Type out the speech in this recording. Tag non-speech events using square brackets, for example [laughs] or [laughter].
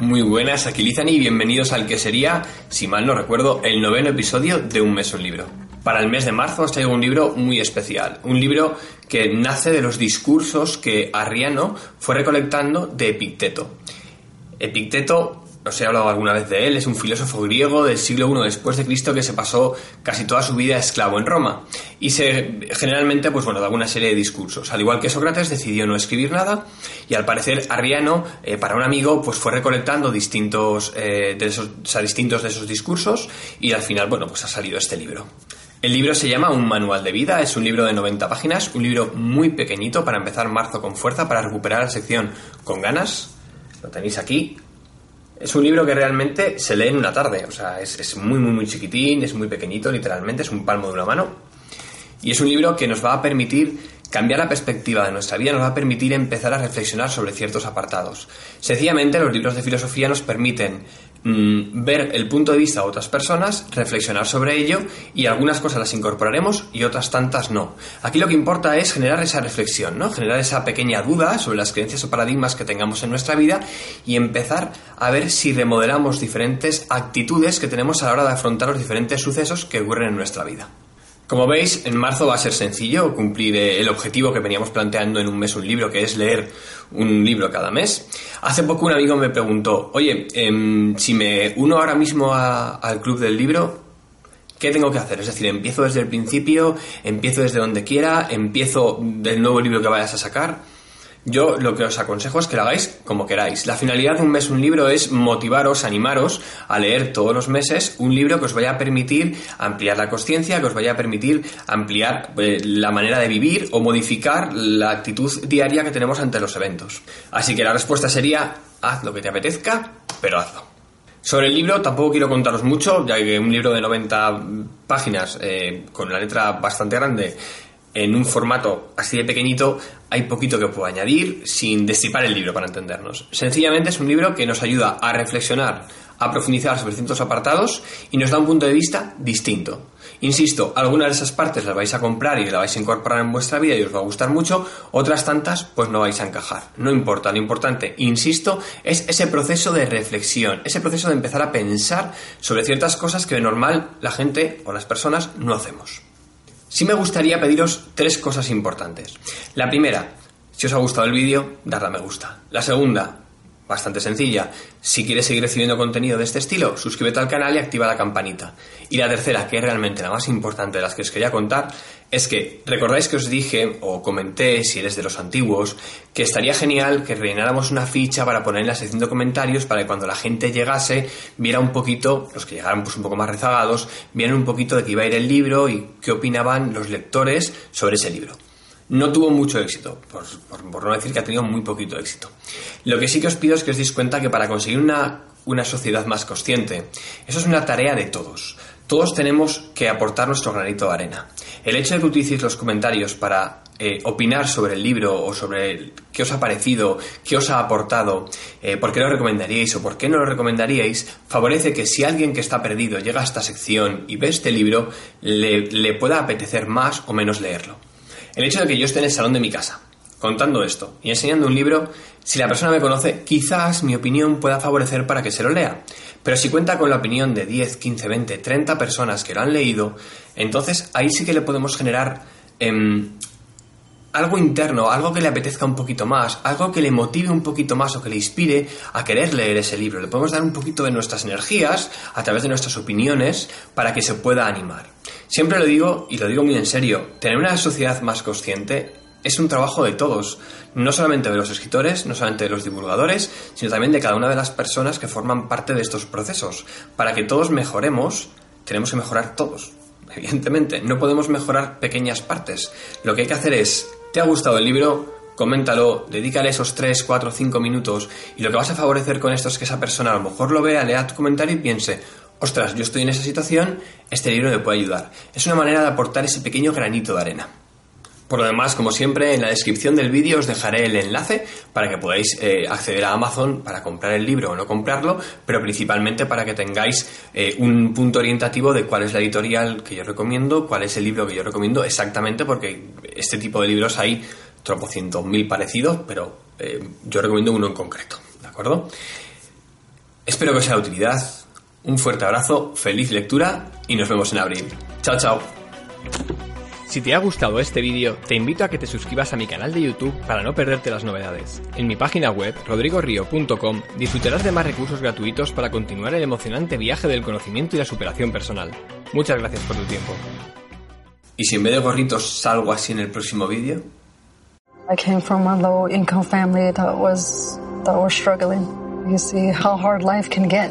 Muy buenas, aquí Lizani y bienvenidos al que sería, si mal no recuerdo, el noveno episodio de Un mes libro. Para el mes de marzo os traigo un libro muy especial, un libro que nace de los discursos que Arriano fue recolectando de Epicteto. Epicteto os he hablado alguna vez de él, es un filósofo griego del siglo I después de Cristo que se pasó casi toda su vida esclavo en Roma y se generalmente pues bueno, daba una serie de discursos. Al igual que Sócrates decidió no escribir nada y al parecer Arriano eh, para un amigo pues fue recolectando distintos eh, de esos, distintos de esos discursos y al final bueno, pues ha salido este libro. El libro se llama Un manual de vida, es un libro de 90 páginas, un libro muy pequeñito para empezar marzo con fuerza, para recuperar la sección con ganas. Lo tenéis aquí, es un libro que realmente se lee en una tarde, o sea, es, muy, muy, muy chiquitín, es muy pequeñito, literalmente, es un palmo de una mano. Y es un libro que nos va a permitir cambiar la perspectiva de nuestra vida, nos va a permitir empezar a reflexionar sobre ciertos apartados. Sencillamente, los libros de filosofía nos permiten Mm, ver el punto de vista de otras personas, reflexionar sobre ello y algunas cosas las incorporaremos y otras tantas no. Aquí lo que importa es generar esa reflexión, ¿no? Generar esa pequeña duda sobre las creencias o paradigmas que tengamos en nuestra vida y empezar a ver si remodelamos diferentes actitudes que tenemos a la hora de afrontar los diferentes sucesos que ocurren en nuestra vida. Como veis, en marzo va a ser sencillo cumplir eh, el objetivo que veníamos planteando en un mes un libro, que es leer un libro cada mes. Hace poco un amigo me preguntó, oye, em, si me uno ahora mismo al club del libro, ¿qué tengo que hacer? Es decir, empiezo desde el principio, empiezo desde donde quiera, empiezo del nuevo libro que vayas a sacar. Yo lo que os aconsejo es que lo hagáis como queráis. La finalidad de un mes un libro es motivaros, animaros a leer todos los meses un libro que os vaya a permitir ampliar la conciencia, que os vaya a permitir ampliar eh, la manera de vivir o modificar la actitud diaria que tenemos ante los eventos. Así que la respuesta sería haz lo que te apetezca, pero hazlo. Sobre el libro tampoco quiero contaros mucho, ya que un libro de 90 páginas eh, con la letra bastante grande en un formato así de pequeñito, hay poquito que puedo añadir sin destipar el libro para entendernos. Sencillamente es un libro que nos ayuda a reflexionar, a profundizar sobre ciertos apartados y nos da un punto de vista distinto. Insisto, algunas de esas partes las vais a comprar y las vais a incorporar en vuestra vida y os va a gustar mucho, otras tantas pues no vais a encajar. No importa, lo importante, insisto, es ese proceso de reflexión, ese proceso de empezar a pensar sobre ciertas cosas que de normal la gente o las personas no hacemos. Sí me gustaría pediros tres cosas importantes. La primera, si os ha gustado el vídeo, darle a me gusta. La segunda, bastante sencilla, si quieres seguir recibiendo contenido de este estilo, suscríbete al canal y activa la campanita. Y la tercera, que es realmente la más importante de las que os quería contar, es que recordáis que os dije o comenté, si eres de los antiguos, que estaría genial que rellenáramos una ficha para poner en la sección de comentarios para que cuando la gente llegase viera un poquito, los que llegaran pues un poco más rezagados, vieran un poquito de qué iba a ir el libro y qué opinaban los lectores sobre ese libro. No tuvo mucho éxito, por, no decir que ha tenido muy poquito éxito. Lo que sí que os pido es que os deis cuenta que para conseguir una, una sociedad más consciente, eso es una tarea de todos. Todos tenemos que aportar nuestro granito de arena. El hecho de que utilicéis los comentarios para eh, opinar sobre el libro o sobre qué os ha parecido, qué os ha aportado, eh, por qué lo recomendaríais o por qué no lo recomendaríais, favorece que si alguien que está perdido llega a esta sección y ve este libro, le, le pueda apetecer más o menos leerlo. El hecho de que yo esté en el salón de mi casa contando esto y enseñando un libro, si la persona me conoce, quizás mi opinión pueda favorecer para que se lo lea. Pero si cuenta con la opinión de 10, 15, 20, 30 personas que lo han leído, entonces ahí sí que le podemos generar em, algo interno, algo que le apetezca un poquito más, algo que le motive un poquito más o que le inspire a querer leer ese libro. Le podemos dar un poquito de nuestras energías a través de nuestras opiniones para que se pueda animar. Siempre lo digo y lo digo muy en serio, tener una sociedad más consciente es un trabajo de todos, no solamente de los escritores, no solamente de los divulgadores, sino también de cada una de las personas que forman parte de estos procesos. Para que todos mejoremos, tenemos que mejorar todos. [laughs] Evidentemente, no podemos mejorar pequeñas partes. Lo que hay que hacer es ¿Te ha gustado el libro? Coméntalo, dedícale esos 3, 4, 5 minutos y lo que vas a favorecer con esto es que esa persona a lo mejor lo vea, lea tu comentario y piense, ostras, yo estoy en esa situación, este libro me puede ayudar. Es una manera de aportar ese pequeño granito de arena. Por lo demás, como siempre, en la descripción del vídeo os dejaré el enlace para que podáis eh, acceder a Amazon para comprar el libro o no comprarlo, pero principalmente para que tengáis eh, un punto orientativo de cuál es la editorial que yo recomiendo, cuál es el libro que yo recomiendo exactamente, porque este tipo de libros hay tropocientos mil parecidos, pero eh, yo recomiendo uno en concreto, ¿de acuerdo? Espero que os sea de utilidad. Un fuerte abrazo, feliz lectura y nos vemos en abril. Chao, chao. Si te ha gustado este vídeo, te invito a que te suscribas a mi canal de YouTube para no perderte las novedades. En mi página web, rodrigorio.com, disfrutarás de más recursos gratuitos para continuar el emocionante viaje del conocimiento y la superación personal. Muchas gracias por tu tiempo. ¿Y si en vez de gorritos salgo así en el próximo vídeo? I came from a low income family that was that was struggling. You see how hard life can get.